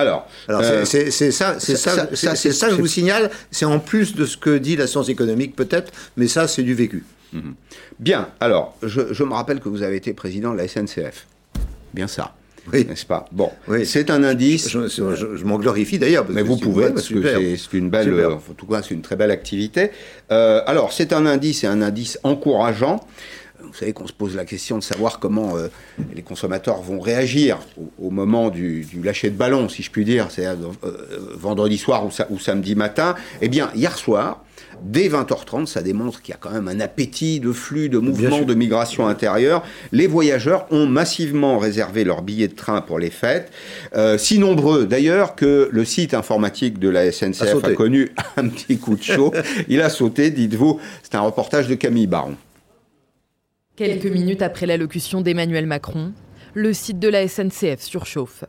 Speaker 1: Alors,
Speaker 2: euh, c'est ça, c'est ça, que je vous signale. C'est en plus de ce que dit la science économique peut-être, mais ça c'est du vécu.
Speaker 1: Mhm. Bien. Alors, je, me rappelle que vous avez été président de la SNCF. Bien ça. Oui. N'est-ce pas? Bon, oui. c'est un indice.
Speaker 2: Je, m'en glorifie d'ailleurs.
Speaker 1: Mais vous pouvez, parce que c'est une belle, euh, en tout cas, c'est une très belle activité. Euh, alors, c'est un indice et un indice encourageant vous savez qu'on se pose la question de savoir comment euh, les consommateurs vont réagir au, moment du, lâcher de ballon, si je puis dire, c'est-à-dire euh, vendredi soir ou, samedi matin. Eh bien, hier soir, dès 20h30, ça démontre qu'il y a quand même un appétit de flux, de mouvement, de migration intérieure. Les voyageurs ont massivement réservé leurs billets de train pour les fêtes, euh, si nombreux d'ailleurs que le site informatique de la SNCF a, a connu un petit coup de chaud. Il a sauté, dites-vous. C'est un reportage de Camille Baron.
Speaker 9: Quelques minutes après l'allocution d'Emmanuel Macron, le site de la SNCF surchauffe.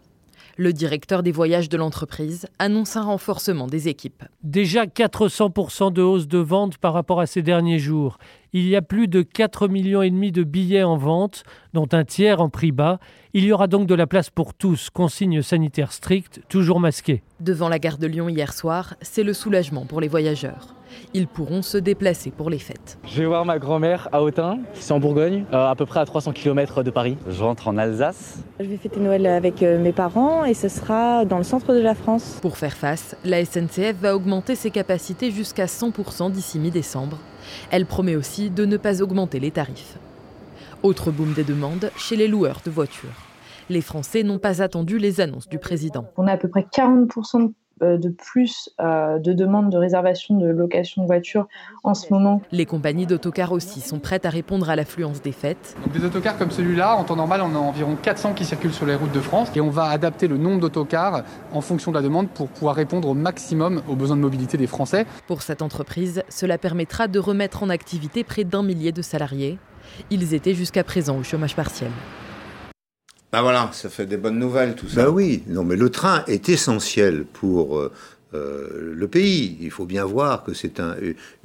Speaker 9: Le directeur des voyages de l'entreprise annonce un renforcement des équipes.
Speaker 10: Déjà 400% de hausse de vente par rapport à ces derniers jours. Il y a plus de 4,5 millions et demi de billets en vente, dont un tiers en prix bas. Il y aura donc de la place pour tous, consignes sanitaires strictes, toujours masquées.
Speaker 9: Devant la gare de Lyon hier soir, c'est le soulagement pour les voyageurs. Ils pourront se déplacer pour les fêtes.
Speaker 11: Je vais voir ma grand-mère à Autun, c'est en Bourgogne, euh, à peu près à 300 km de Paris.
Speaker 12: Je rentre en Alsace.
Speaker 13: Je vais fêter Noël avec euh, mes parents et ce sera dans le centre de la France.
Speaker 9: Pour faire face, la SNCF va augmenter ses capacités jusqu'à 100% d'ici mi-décembre. Elle promet aussi de ne pas augmenter les tarifs. Autre boom des demandes chez les loueurs de voitures. Les Français n'ont pas attendu les annonces du président.
Speaker 13: On a à peu près 40% euh, de plus euh, de demandes de réservation de location de voitures en ce moment.
Speaker 9: Les compagnies d'autocars aussi sont prêtes à répondre à l'affluence des fêtes.
Speaker 14: Donc des autocars comme celui-là, en temps normal, on a environ 400 qui circulent sur les routes de France et on va adapter le nombre d'autocars en fonction de la demande pour pouvoir répondre au maximum aux besoins de mobilité des Français.
Speaker 9: Pour cette entreprise, cela permettra de remettre en activité près d'un millier de salariés. Ils étaient jusqu'à présent au chômage partiel.
Speaker 1: Ben voilà, ça fait des bonnes nouvelles tout ça.
Speaker 2: Ben oui, non mais le train est essentiel pour euh, euh, le pays. Il faut bien voir que c'est un,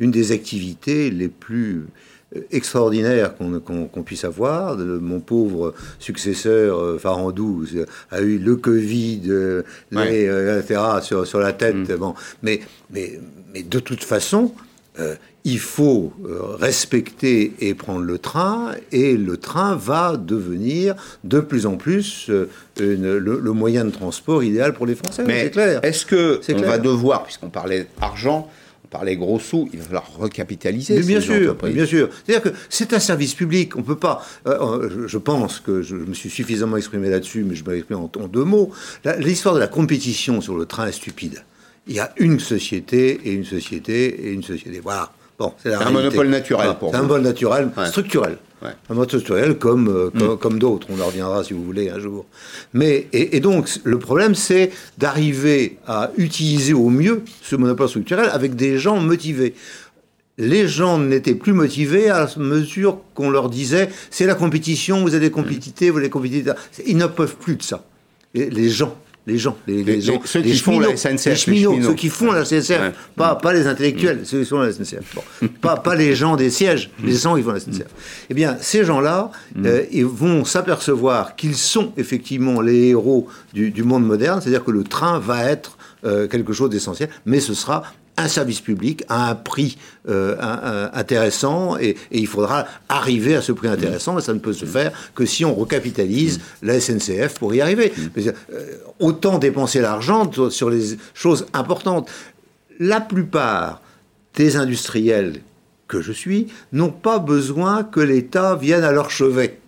Speaker 2: une des activités les plus euh, extraordinaires qu'on puisse avoir. mon pauvre successeur Farandou a eu le Covid, etc. Sur, sur la tête. Mm. Bon, mais, mais, mais de toute façon, il faut euh, respecter et prendre le train, et le train va devenir de plus en plus euh, le, moyen de transport idéal pour les Français.
Speaker 1: Mais clair. Est-ce que on va devoir, puisqu'on parlait argent, on parlait gros sous, il va falloir recapitaliser.
Speaker 2: bien sûr, bien sûr. C'est-à-dire que c'est un service public. On peut pas. Euh, je pense que je, me suis suffisamment exprimé là-dessus, mais je vais m'exprimer en, en deux mots. L'histoire de la compétition sur le train est stupide. Il y a une société et une société et une société. Voilà.
Speaker 1: Bon, c'est un monopole naturel pour
Speaker 2: C'est un monopole naturel, structurel. Un monopole structurel comme, euh, mm. comme, d'autres. On en reviendra si vous voulez un jour. Mais, et, donc, le problème, c'est d'arriver à utiliser au mieux ce monopole structurel avec des gens motivés les gens n'étaient plus motivés à mesure qu'on leur disait c'est la compétition, vous avez des compétités, vous avez des compétiteurs. Ils ne peuvent plus de ça. les gens les gens, les,
Speaker 1: Les-
Speaker 2: gens,
Speaker 1: ceux qui font la SNCF,
Speaker 2: les cheminots, ceux qui font la SNCF,
Speaker 1: Ouais.
Speaker 2: pas, pas les intellectuels, ceux qui font la SNCF. Bon. pas, pas les gens des sièges, les gens qui font la SNCF. Eh bien, ces gens-là, euh, ils vont s'apercevoir qu'ils sont effectivement les héros du, du monde moderne, c'est-à-dire que le train va être euh, quelque chose d'essentiel, mais ce sera un service public à un prix euh, un- un- intéressant et, et il faudra arriver à ce prix intéressant et ça ne peut se faire que si on recapitalise la SNCF pour y arriver. Mais, euh, autant dépenser l'argent sur- les choses importantes. La plupart des industriels que je suis n'ont pas besoin que l'État vienne à leur chevet.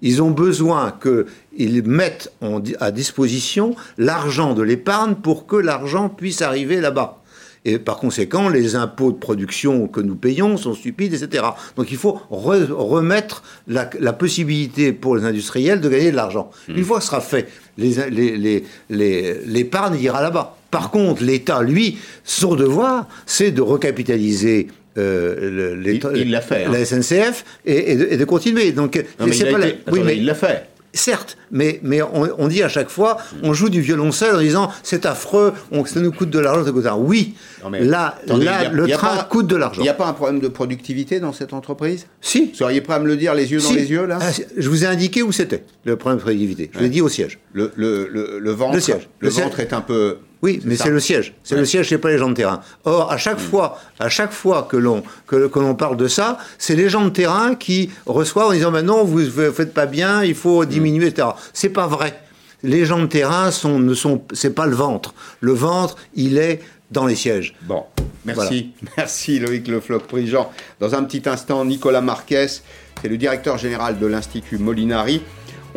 Speaker 2: Ils ont besoin qu'ils mettent en à disposition l'argent de l'épargne pour que l'argent puisse arriver là-bas. Et par conséquent, les impôts de production que nous payons sont stupides, etc. Donc il faut re- remettre la, la possibilité pour les industriels de gagner de l'argent. Une fois que ce sera fait, les- les- les- les- l'épargne ira là-bas. Par contre, l'État, lui, son devoir, c'est de recapitaliser euh, le- l'État-
Speaker 1: Il- il l'a fait, hein.
Speaker 2: la SNCF et, et de, et de continuer. Donc,
Speaker 1: Non, mais
Speaker 2: la-
Speaker 1: il l'a fait.
Speaker 2: Certes, mais, mais on, on dit à chaque fois, on joue du violoncelle en disant c'est affreux, on, ça nous coûte de l'argent, ça coûte de. Oui,
Speaker 1: Non, mais
Speaker 2: là,
Speaker 1: attendez,
Speaker 2: là
Speaker 1: il y a-
Speaker 2: le train
Speaker 1: pas-
Speaker 2: coûte de l'argent.
Speaker 1: Il n'y a pas un problème de productivité dans cette entreprise?
Speaker 2: Si.
Speaker 1: Vous seriez prêt à me le dire les yeux dans les yeux, là?
Speaker 2: Ah. Je vous ai indiqué où c'était, le problème de productivité. Je l'ai dit au siège.
Speaker 1: le, le, le, le ventre,
Speaker 2: Le siège.
Speaker 1: est un peu...
Speaker 2: Oui, mais c'est le siège. C'est
Speaker 1: Ouais.
Speaker 2: le siège, c'est pas les gens de terrain. Or, à
Speaker 1: Mm.
Speaker 2: chaque fois, à chaque fois que l'on que, que l'on parle de ça, c'est les gens de terrain qui reçoivent en disant "Ben non, vous ne faites pas bien, il faut
Speaker 1: Mm.
Speaker 2: diminuer, etc." C'est pas vrai. Les gens de terrain sont ne sont c'est pas le ventre. Le ventre, il est dans les sièges.
Speaker 1: Bon, merci. Merci Loïc Le Floch-Prigent. Dans un petit instant, Nicolas Marquez, c'est le directeur général de l'Institut Molinari.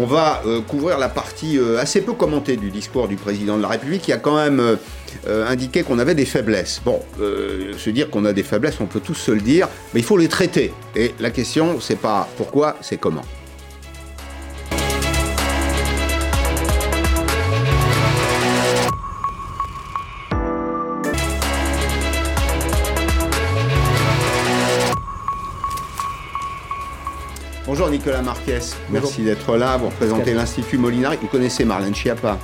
Speaker 1: On va euh, couvrir la partie euh, assez peu commentée du discours du président de la République qui a quand même euh, indiqué qu'on avait des faiblesses. Bon, se dire qu'on a des faiblesses, on peut tous se le dire, mais il faut les traiter. Et la question, c'est pas pourquoi, c'est comment. Bonjour Nicolas Marquez, merci d'être là. Vous représentez l'Institut Molinari. Vous connaissez Marlène Schiappa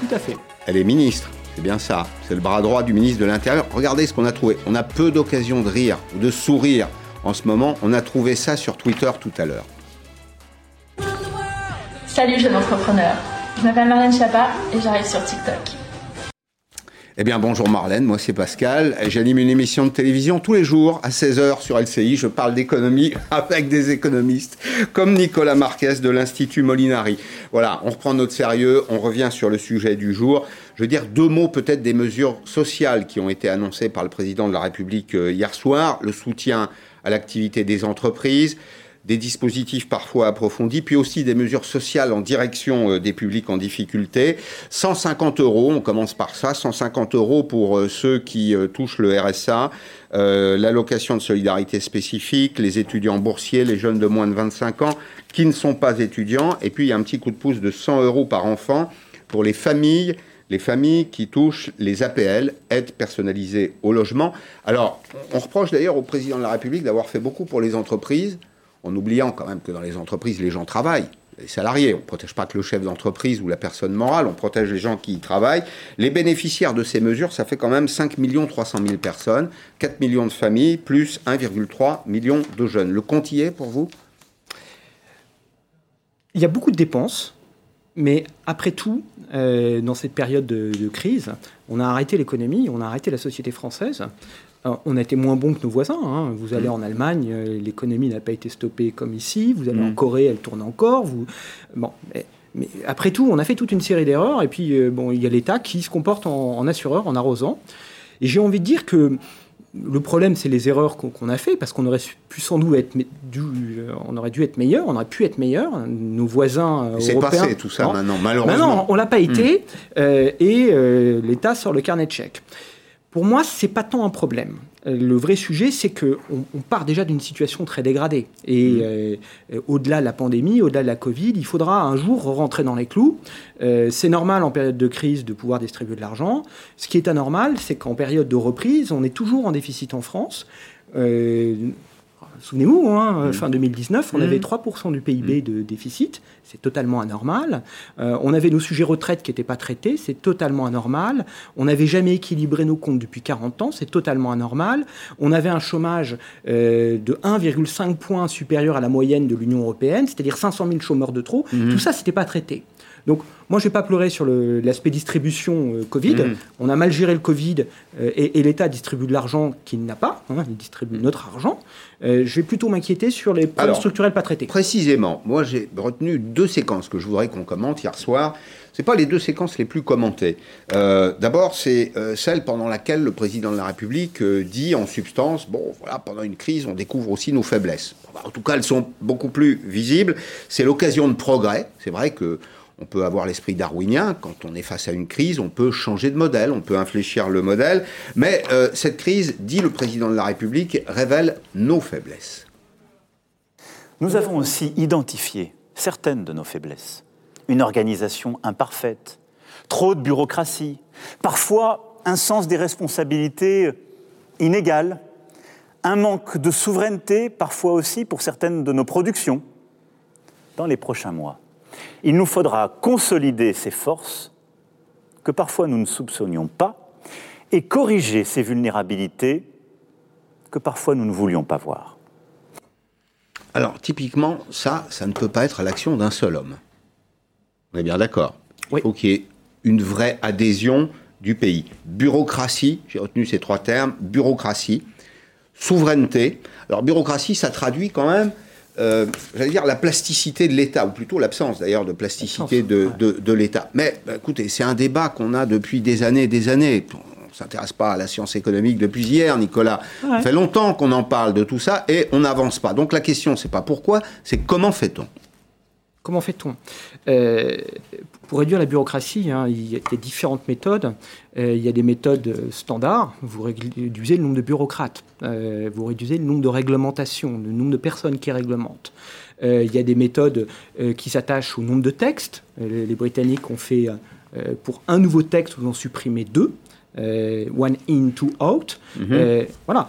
Speaker 12: Tout à fait.
Speaker 1: Elle est ministre, c'est bien ça. C'est le bras droit du ministre de l'Intérieur. Regardez ce qu'on a trouvé. On a peu d'occasions de rire ou de sourire en ce moment. On a trouvé ça sur Twitter tout à l'heure.
Speaker 15: Salut jeune entrepreneur, je m'appelle Marlène Schiappa et j'arrive sur TikTok.
Speaker 1: Eh bien, bonjour Marlène, moi c'est Pascal. J'anime une émission de télévision tous les jours à 16h sur LCI. Je parle d'économie avec des économistes comme Nicolas Marquez de l'Institut Molinari. Voilà, on reprend notre sérieux, on revient sur le sujet du jour. Je veux dire deux mots peut-être des mesures sociales qui ont été annoncées par le président de la République euh, hier soir. Le soutien à l'activité des entreprises, des dispositifs parfois approfondis, puis aussi des mesures sociales en direction euh, des publics en difficulté. 150 euros, on commence par ça, 150 euros pour euh, ceux qui euh, touchent le RSA, l'allocation de solidarité spécifique, les étudiants boursiers, les jeunes de moins de 25 ans qui ne sont pas étudiants, et puis il y a un petit coup de pouce de 100 euros par enfant pour les familles les familles qui touchent les APL, aide personnalisée au logement. Alors, on reproche d'ailleurs au président de la République d'avoir fait beaucoup pour les entreprises, en oubliant quand même que dans les entreprises, les gens travaillent. Les salariés, on ne protège pas que le chef d'entreprise ou la personne morale, on protège les gens qui y travaillent. Les bénéficiaires de ces mesures, ça fait quand même 5 300 000 personnes, 4 millions de familles, plus 1,3 million de jeunes. Le compte y est pour vous?
Speaker 12: Il y a beaucoup de dépenses, mais après tout, euh, dans cette période de, de crise, on a arrêté l'économie, on a arrêté la société française. Alors, on a été moins bon que nos voisins. hein. Vous allez en Allemagne, euh, l'économie n'a pas été stoppée comme ici. Vous allez en Corée, elle tourne encore. Vous... Bon, mais, mais après tout, on a fait toute une série d'erreurs. Et puis, euh, bon, il y a l'État qui se comporte en, en assureur, en arrosant. Et j'ai envie de dire que le problème, c'est les erreurs qu'on a fait, parce qu'on aurait pu sans doute être, dû, euh, on aurait dû être meilleur, on aurait pu être meilleur. Nos voisins
Speaker 1: C'est passé tout ça
Speaker 12: Non.
Speaker 1: maintenant, malheureusement.
Speaker 12: Maintenant, on l'a pas été, euh, et euh, l'État sort le carnet de chèques. Pour moi, c'est pas tant un problème. Euh, Le vrai sujet, c'est que on, on part déjà d'une situation très dégradée. Et euh, euh, au-delà de la pandémie, au-delà de la Covid, il faudra un jour rentrer dans les clous. Euh, c'est normal en période de crise de pouvoir distribuer de l'argent. Ce qui est anormal, c'est qu'en période de reprise, on est toujours en déficit en France. Euh, Souvenez-vous, hein, fin 2019, on
Speaker 1: Mmh.
Speaker 12: avait 3% du PIB de déficit, c'est totalement anormal. Euh, on avait nos sujets retraite qui n'étaient pas traités, c'est totalement anormal. On n'avait jamais équilibré nos comptes depuis 40 ans, c'est totalement anormal. On avait un chômage euh, de 1,5 points supérieur à la moyenne de l'Union européenne, c'est-à-dire 500 000 chômeurs de trop. Tout ça, c'était pas traité. Donc, moi, je vais pas pleurer sur l'aspect distribution euh, Covid.
Speaker 1: Mhm.
Speaker 12: On a mal géré le Covid euh, et, et l'État distribue de l'argent qu'il n'a pas. hein, il distribue notre argent. Euh, je vais plutôt m'inquiéter sur les problèmes
Speaker 1: Alors,
Speaker 12: structurels pas traités.
Speaker 1: Précisément, moi j'ai retenu deux séquences que je voudrais qu'on commente hier soir. C'est pas les deux séquences les plus commentées. D'abord, c'est celle pendant laquelle le président de la République dit en substance bon, voilà, pendant une crise, on découvre aussi nos faiblesses. Bah, en tout cas, elles sont beaucoup plus visibles. C'est l'occasion de progrès. C'est vrai que on peut avoir l'esprit darwinien. Quand on est face à une crise, on peut changer de modèle, on peut infléchir le modèle. Mais euh, cette crise, dit le président de la République, révèle nos faiblesses.
Speaker 16: Nous avons aussi identifié certaines de nos faiblesses. Une organisation imparfaite, trop de bureaucratie, parfois un sens des responsabilités inégal, un manque de souveraineté, parfois aussi pour certaines de nos productions. Dans les prochains mois, il nous faudra consolider ces forces que parfois nous ne soupçonnions pas et corriger ces vulnérabilités que parfois nous ne voulions pas voir.
Speaker 1: Alors, typiquement, ça, ça ne peut pas être l'action d'un seul homme. On est bien d'accord. Il faut qu'il y ait une vraie adhésion du pays. Bureaucratie, j'ai retenu ces trois termes, bureaucratie, souveraineté. Alors, bureaucratie, ça traduit quand même, euh, j'allais dire, la plasticité de l'État, ou plutôt l'absence d'ailleurs de plasticité de, de- de l'État. Mais bah, écoutez, c'est un débat qu'on a depuis des années et des années. On ne s'intéresse pas à la science économique depuis hier, Nicolas.
Speaker 12: Ouais.
Speaker 1: Ça fait longtemps qu'on en parle de tout ça et on n'avance pas. Donc la question, c'est pas pourquoi, c'est comment fait-on?
Speaker 12: Comment fait-on? Euh, Pour réduire la bureaucratie, hein, il y a différentes méthodes. Euh, il y a des méthodes standards. Vous réduisez le nombre de bureaucrates. Euh, vous réduisez le nombre de réglementations, le nombre de personnes qui réglementent. Il y a des méthodes qui s'attachent au nombre de textes. Les, les Britanniques ont fait, pour un nouveau texte, vous en supprimez deux. One in, two out.
Speaker 1: Mhm.
Speaker 12: Euh, voilà.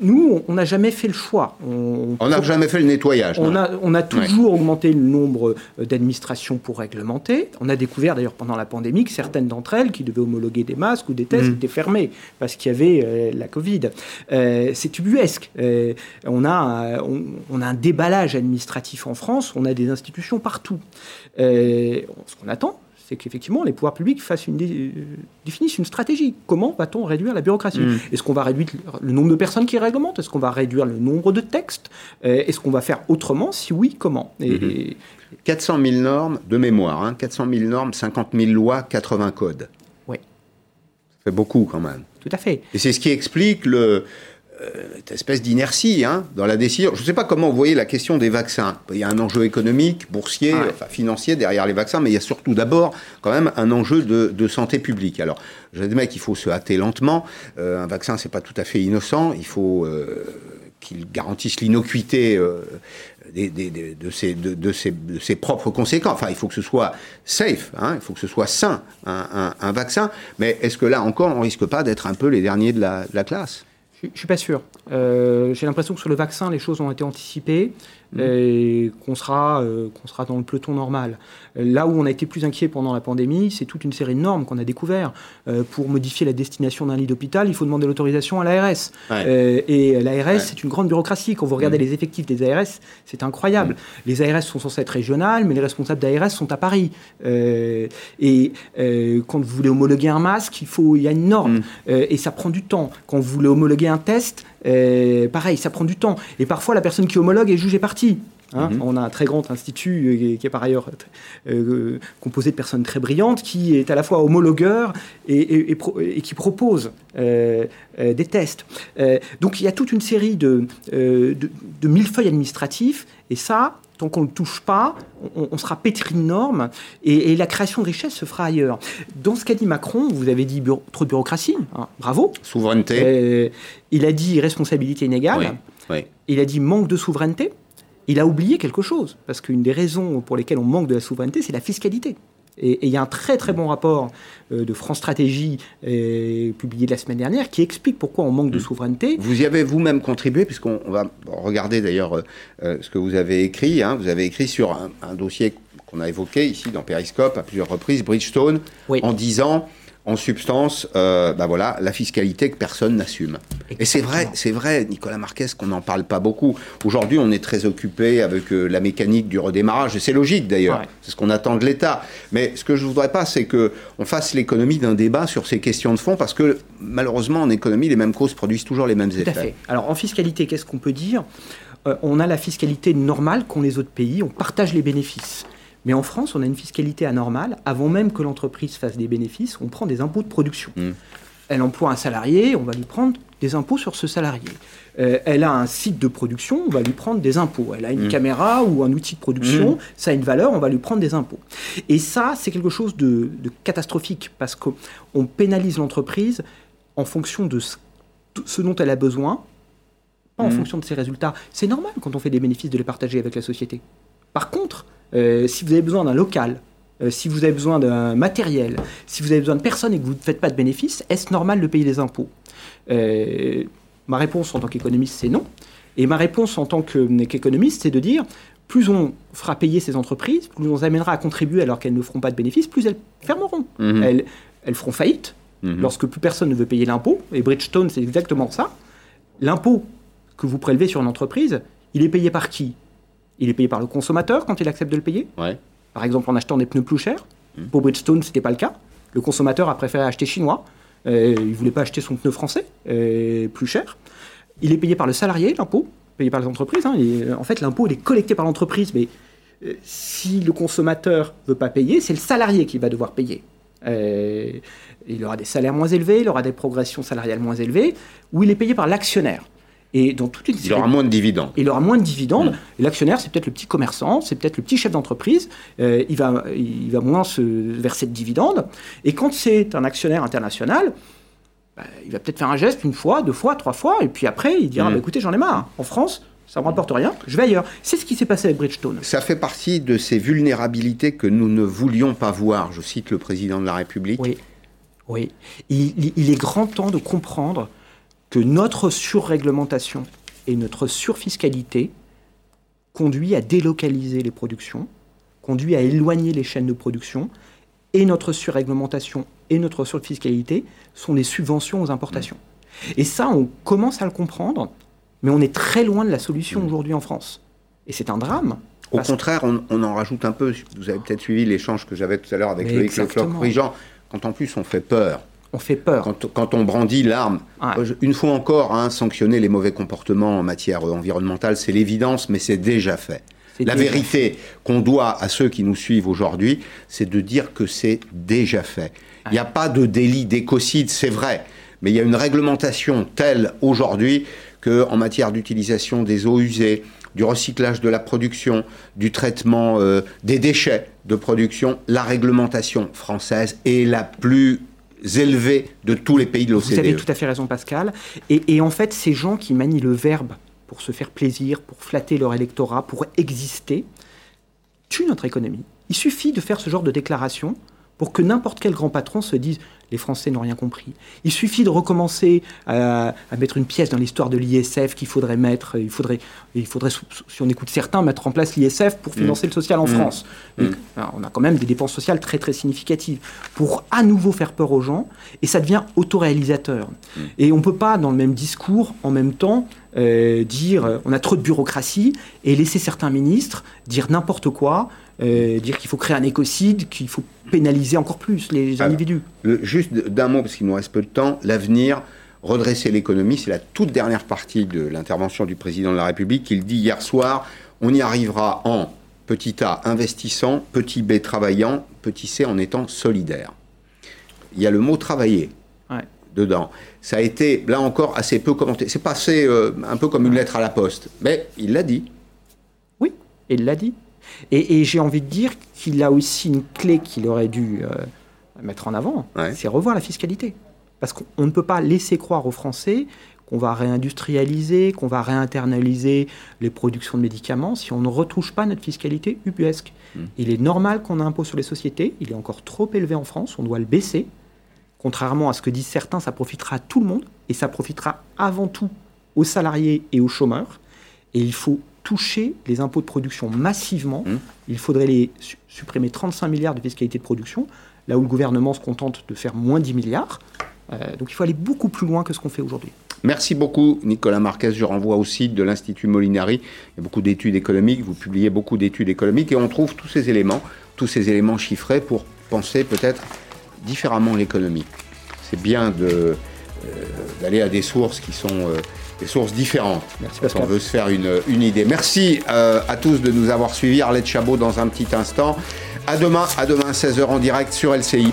Speaker 12: Nous, on n'a jamais fait le choix. On
Speaker 1: n'a jamais fait le nettoyage.
Speaker 12: on a, on a toujours augmenté le nombre euh, d'administrations pour réglementer. On a découvert d'ailleurs pendant la pandémie que certaines d'entre elles qui devaient homologuer des masques ou des tests
Speaker 1: Mhm.
Speaker 12: étaient fermées parce qu'il y avait euh, la Covid. Euh, c'est ubuesque. Euh, on, a, on, on a un déballage administratif en France, on a des institutions partout. Ce qu'on attend, c'est qu'effectivement les pouvoirs publics fassent une dé- définissent une stratégie. Comment va-t-on réduire la bureaucratie
Speaker 1: Mhm.
Speaker 12: Est-ce qu'on va réduire le nombre de personnes qui réglementent? Est-ce qu'on va réduire le nombre de textes? Euh, Est-ce qu'on va faire autrement? Si oui, comment? Et- et-
Speaker 1: 400 000 normes de mémoire, hein, 400 000 normes, 50 000 lois, 80 codes.
Speaker 12: Oui.
Speaker 1: Ça fait beaucoup quand même.
Speaker 12: Tout à fait.
Speaker 1: Et c'est ce qui explique le, cette espèce d'inertie hein, dans la décision. Je ne sais pas comment vous voyez la question des vaccins. Il y a un enjeu économique, boursier,
Speaker 12: Ouais.
Speaker 1: enfin, financier derrière les vaccins, mais il y a surtout d'abord quand même un enjeu de, de santé publique. Alors, j'admets qu'il faut se hâter lentement. Euh, un vaccin, c'est pas tout à fait innocent. Il faut euh, qu'il garantisse l'innocuité euh, des- des- des- de, ses, de, de ses, de ses propres conséquences. Enfin, il faut que ce soit safe, hein, il faut que ce soit sain, un, un- un vaccin. Mais est-ce que là encore, on risque pas d'être un peu les derniers de la, de la classe?
Speaker 12: Je ne suis pas sûr. Euh, J'ai l'impression que sur le vaccin, les choses ont été anticipées et qu'on sera, euh, qu'on sera dans le peloton normal. Là où on a été plus inquiet pendant la pandémie, c'est toute une série de normes qu'on a découvert. Euh, pour modifier la destination d'un lit d'hôpital, il faut demander l'autorisation à l'ARS.
Speaker 1: Ouais.
Speaker 12: Euh, et l'ARS,
Speaker 1: Ouais.
Speaker 12: c'est une grande bureaucratie. Quand vous regardez les effectifs des ARS, c'est incroyable. Les ARS sont censés être régionales, mais les responsables d'ARS sont à Paris. Et quand vous voulez homologuer un masque, il, faut, il y a une norme. Et ça prend du temps. Quand vous voulez homologuer un test, euh, pareil, ça prend du temps. Et parfois, la personne qui homologue est jugée partie. Hein.
Speaker 1: Mhm.
Speaker 12: On a un très grand institut euh, qui est par ailleurs euh, composé de personnes très brillantes, qui est à la fois homologueur et, et- et pro- et qui propose euh, euh, des tests. Euh, donc il y a toute une série de, euh, de, de millefeuilles administratifs, et ça, tant qu'on ne le touche pas, on, on sera pétri de normes, et, et la création de richesse se fera ailleurs. Dans ce qu'a dit Macron, vous avez dit bureau- trop de bureaucratie, hein, bravo.
Speaker 1: Souveraineté.
Speaker 12: Euh, il a dit responsabilité inégale.
Speaker 1: Oui, oui.
Speaker 12: Il a dit manque de souveraineté. Il a oublié quelque chose, parce qu'une des raisons pour lesquelles on manque de la souveraineté, c'est la fiscalité. Et il y a un très très bon rapport euh, de France Stratégie euh, publié la semaine dernière qui explique pourquoi on manque de souveraineté.
Speaker 1: Vous y avez vous-même contribué, puisqu'on va regarder d'ailleurs euh, ce que vous avez écrit. Hein. Vous avez écrit sur un, un dossier qu'on a évoqué ici dans Periscope à plusieurs reprises, Bridgestone, en disant en substance, euh, bah voilà, la fiscalité que personne n'assume. Et c'est vrai, c'est vrai, Nicolas Marquez, qu'on n'en parle pas beaucoup. Aujourd'hui, on est très occupé avec euh, la mécanique du redémarrage, et c'est logique d'ailleurs. C'est ce qu'on attend de l'État. Mais ce que je voudrais pas, c'est que on fasse l'économie d'un débat sur ces questions de fond, parce que malheureusement, en économie, les mêmes causes produisent toujours les mêmes
Speaker 12: Tout
Speaker 1: effets.
Speaker 12: à fait. Alors en fiscalité, qu'est-ce qu'on peut dire? Euh, On a la fiscalité normale qu'ont les autres pays, on partage les bénéfices. Mais en France, on a une fiscalité anormale. Avant même que l'entreprise fasse des bénéfices, on prend des impôts de production. Elle emploie un salarié, on va lui prendre des impôts sur ce salarié. Euh, elle a un site de production, on va lui prendre des impôts. Elle a une
Speaker 17: Mm.
Speaker 12: caméra ou un outil de production,
Speaker 17: Mm.
Speaker 12: ça a une valeur, on va lui prendre des impôts. Et ça, c'est quelque chose de, de catastrophique parce qu'on pénalise l'entreprise en fonction de ce, ce dont elle a besoin, pas en
Speaker 17: Mm.
Speaker 12: fonction de ses résultats. C'est normal quand on fait des bénéfices de les partager avec la société. Par contre, euh, si vous avez besoin d'un local, euh, si vous avez besoin d'un matériel, si vous avez besoin de personnes et que vous ne faites pas de bénéfices, est-ce normal de payer des impôts Euh, Ma réponse en tant qu'économiste, c'est non. Et ma réponse en tant que- qu'économiste, c'est de dire, plus on fera payer ces entreprises, plus on les amènera à contribuer alors qu'elles ne feront pas de bénéfices, plus elles fermeront.
Speaker 1: Mhm.
Speaker 12: Elles, elles feront faillite
Speaker 1: Mhm.
Speaker 12: lorsque plus personne ne veut payer l'impôt. Et Bridgestone, c'est exactement ça. L'impôt que vous prélevez sur une entreprise, il est payé par qui? Il est payé par le consommateur quand il accepte de le payer.
Speaker 1: Ouais.
Speaker 12: Par exemple, en achetant des pneus plus chers. Pour Bridgestone, ce n'était pas le cas. Le consommateur a préféré acheter chinois. Euh, il ne voulait pas acheter son pneu français euh, plus cher. Il est payé par le salarié, l'impôt, payé par les entreprises. hein. Et, euh, en fait, l'impôt, il est collecté par l'entreprise. Mais euh, si le consommateur ne veut pas payer, c'est le salarié qui va devoir payer. Il aura des salaires moins élevés, il aura des progressions salariales moins élevées, ou il est payé par l'actionnaire. Et dans toute une
Speaker 1: Il aura moins de dividendes.
Speaker 12: il aura moins de dividendes. Et l'actionnaire, c'est peut-être le petit commerçant, c'est peut-être le petit chef d'entreprise. Euh, il, va, il va moins se verser de dividendes. Et quand c'est un actionnaire international, bah, il va peut-être faire un geste une fois, deux fois, trois fois, et puis après, il dira
Speaker 1: Mm.
Speaker 12: bah, écoutez, j'en ai marre. En France, ça ne me rapporte rien, je vais ailleurs. C'est ce qui s'est passé avec Bridgestone.
Speaker 1: Ça fait partie de ces vulnérabilités que nous ne voulions pas voir. Je cite le président de la République.
Speaker 12: Oui. Oui. Il est grand temps de comprendre que notre surréglementation et notre surfiscalité conduit à délocaliser les productions, conduit à éloigner les chaînes de production, et notre surréglementation et notre surfiscalité sont des subventions aux importations. Et ça, on commence à le comprendre, mais on est très loin de la solution aujourd'hui en France. Et c'est un drame.
Speaker 1: Au contraire, on, on en rajoute un peu. Vous avez peut-être suivi l'échange que j'avais tout à l'heure avec Loïc. Leclerc-Prigent. Quand en plus on fait peur.
Speaker 12: On fait peur.
Speaker 1: Quand, quand on brandit l'arme. Euh, Une fois encore, hein, sanctionner les mauvais comportements en matière euh, environnementale, c'est l'évidence, mais c'est déjà fait. La
Speaker 12: déjà
Speaker 1: vérité qu'on doit à ceux qui nous suivent aujourd'hui, c'est de dire que c'est déjà fait. Il n'y a pas de délit d'écocide, c'est vrai, mais il y a une réglementation telle aujourd'hui qu'en matière d'utilisation des eaux usées, du recyclage de la production, du traitement euh, des déchets de production, la réglementation française est la plus élevée de tous les pays de
Speaker 12: Vous avez
Speaker 1: l'OCDE.
Speaker 12: tout à fait raison, Pascal. Et, et en fait, ces gens qui manient le verbe pour se faire plaisir, pour flatter leur électorat, pour exister, tuent notre économie. Il suffit de faire ce genre de déclaration pour que n'importe quel grand patron se dise les Français n'ont rien compris. Il suffit de recommencer à, à mettre une pièce dans l'histoire de l'ISF qu'il faudrait mettre, il faudrait, il faudrait, si on écoute certains, mettre en place l'ISF pour financer
Speaker 17: Mm.
Speaker 12: le social en
Speaker 17: Mm.
Speaker 12: France.
Speaker 17: Mm.
Speaker 12: Donc, alors, on a quand même des dépenses sociales très très significatives pour à nouveau faire peur aux gens et ça devient autoréalisateur. Et on ne peut pas dans le même discours en même temps euh, dire euh, on a trop de bureaucratie et laisser certains ministres dire n'importe quoi, euh, dire qu'il faut créer un écocide, qu'il faut pénaliser encore plus les individus.
Speaker 1: Le- juste d'un mot, parce qu'il nous reste peu de temps, l'avenir, redresser l'économie, c'est la toute dernière partie de l'intervention du président de la République. Il dit hier soir, on y arrivera en petit A investissant, petit B travaillant, petit C en étant solidaire. Il y a le mot travailler
Speaker 12: Ouais.
Speaker 1: dedans. Ça a été, là encore, assez peu commenté. C'est passé euh, un peu comme une lettre à la poste, mais il l'a dit.
Speaker 12: Oui, il l'a dit. Et, et j'ai envie de dire qu'il a aussi une clé qu'il aurait dû euh, mettre en avant, c'est revoir la fiscalité. Parce qu'on on ne peut pas laisser croire aux Français qu'on va réindustrialiser, qu'on va réinternaliser les productions de médicaments si on ne retouche pas notre fiscalité ubuesque. Mmh. Il est normal qu'on ait un impôt sur les sociétés, il est encore trop élevé en France, on doit le baisser. Contrairement à ce que disent certains, ça profitera à tout le monde et ça profitera avant tout aux salariés et aux chômeurs. Et il faut toucher les impôts de production massivement. Mmh. Il faudrait les supprimer 35 milliards de fiscalité de production, là où le gouvernement se contente de faire moins 10 milliards. Euh, donc il faut aller beaucoup plus loin que ce qu'on fait aujourd'hui.
Speaker 1: Merci beaucoup, Nicolas Marquez. Je renvoie au site de l'Institut Molinari. Il y a beaucoup d'études économiques. Vous publiez beaucoup d'études économiques et on trouve tous ces éléments, tous ces éléments chiffrés pour penser peut-être différemment l'économie. C'est bien euh, d'aller à des sources qui sont euh, des sources différentes. Merci parce qu'on veut se faire une, une idée. Merci euh, à tous de nous avoir suivis. Arlette Chabot dans un petit instant. À demain, à demain 16h en direct sur LCI.